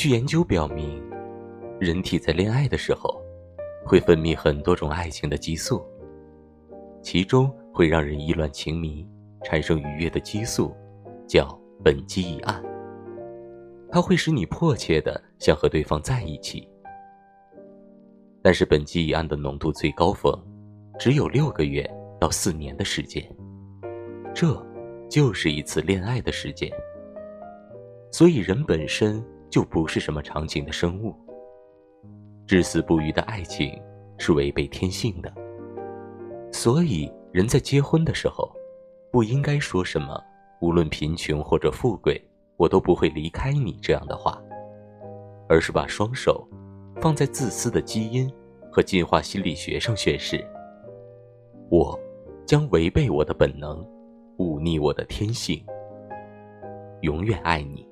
据研究表明，人体在恋爱的时候，会分泌很多种爱情的激素，其中会让人意乱情迷、产生愉悦的激素，叫苯基乙胺。它会使你迫切的想和对方在一起。但是苯基乙胺的浓度最高峰，只有六个月到四年的时间，这就是一次恋爱的时间。所以人本身就不是什么长情的生物，至死不渝的爱情是违背天性的。所以人在结婚的时候，不应该说什么“无论贫穷或者富贵，我都不会离开你”这样的话，而是把双手。放在自私的基因和进化心理学上宣誓，我将违背我的本能，忤逆我的天性，永远爱你。